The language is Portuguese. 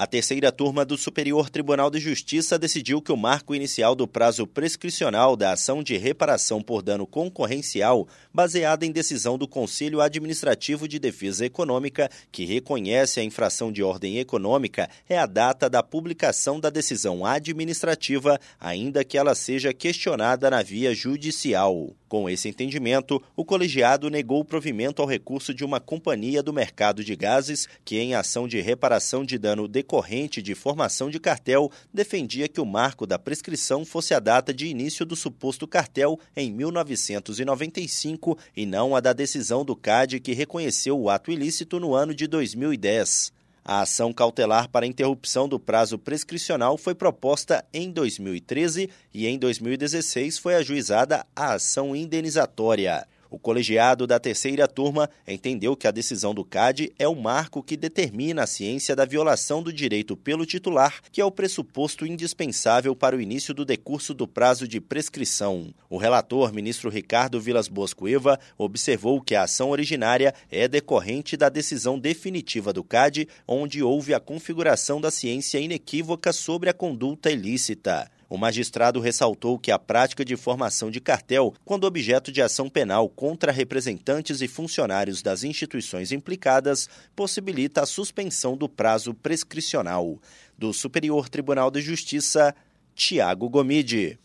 A terceira turma do Superior Tribunal de Justiça decidiu que o marco inicial do prazo prescricional da ação de reparação por dano concorrencial, baseada em decisão do Conselho Administrativo de Defesa Econômica, que reconhece a infração de ordem econômica, é a data da publicação da decisão administrativa, ainda que ela seja questionada na via judicial. Com esse entendimento, o colegiado negou o provimento ao recurso de uma companhia do mercado de gases que, em ação de reparação de dano decorrente de formação de cartel, defendia que o marco da prescrição fosse a data de início do suposto cartel em 1995 e não a da decisão do CAD que reconheceu o ato ilícito no ano de 2010. A ação cautelar para interrupção do prazo prescricional foi proposta em 2013 e em 2016 foi ajuizada a ação indenizatória. O colegiado da terceira turma entendeu que a decisão do CAD é o marco que determina a ciência da violação do direito pelo titular, que é o pressuposto indispensável para o início do decurso do prazo de prescrição. O relator, ministro Ricardo Vilas Boas Cueva, observou que a ação originária é decorrente da decisão definitiva do CAD, onde houve a configuração da ciência inequívoca sobre a conduta ilícita. O magistrado ressaltou que a prática de formação de cartel, quando objeto de ação penal contra representantes e funcionários das instituições implicadas, possibilita a suspensão do prazo prescricional. Do Superior Tribunal de Justiça, Tiago Gomide.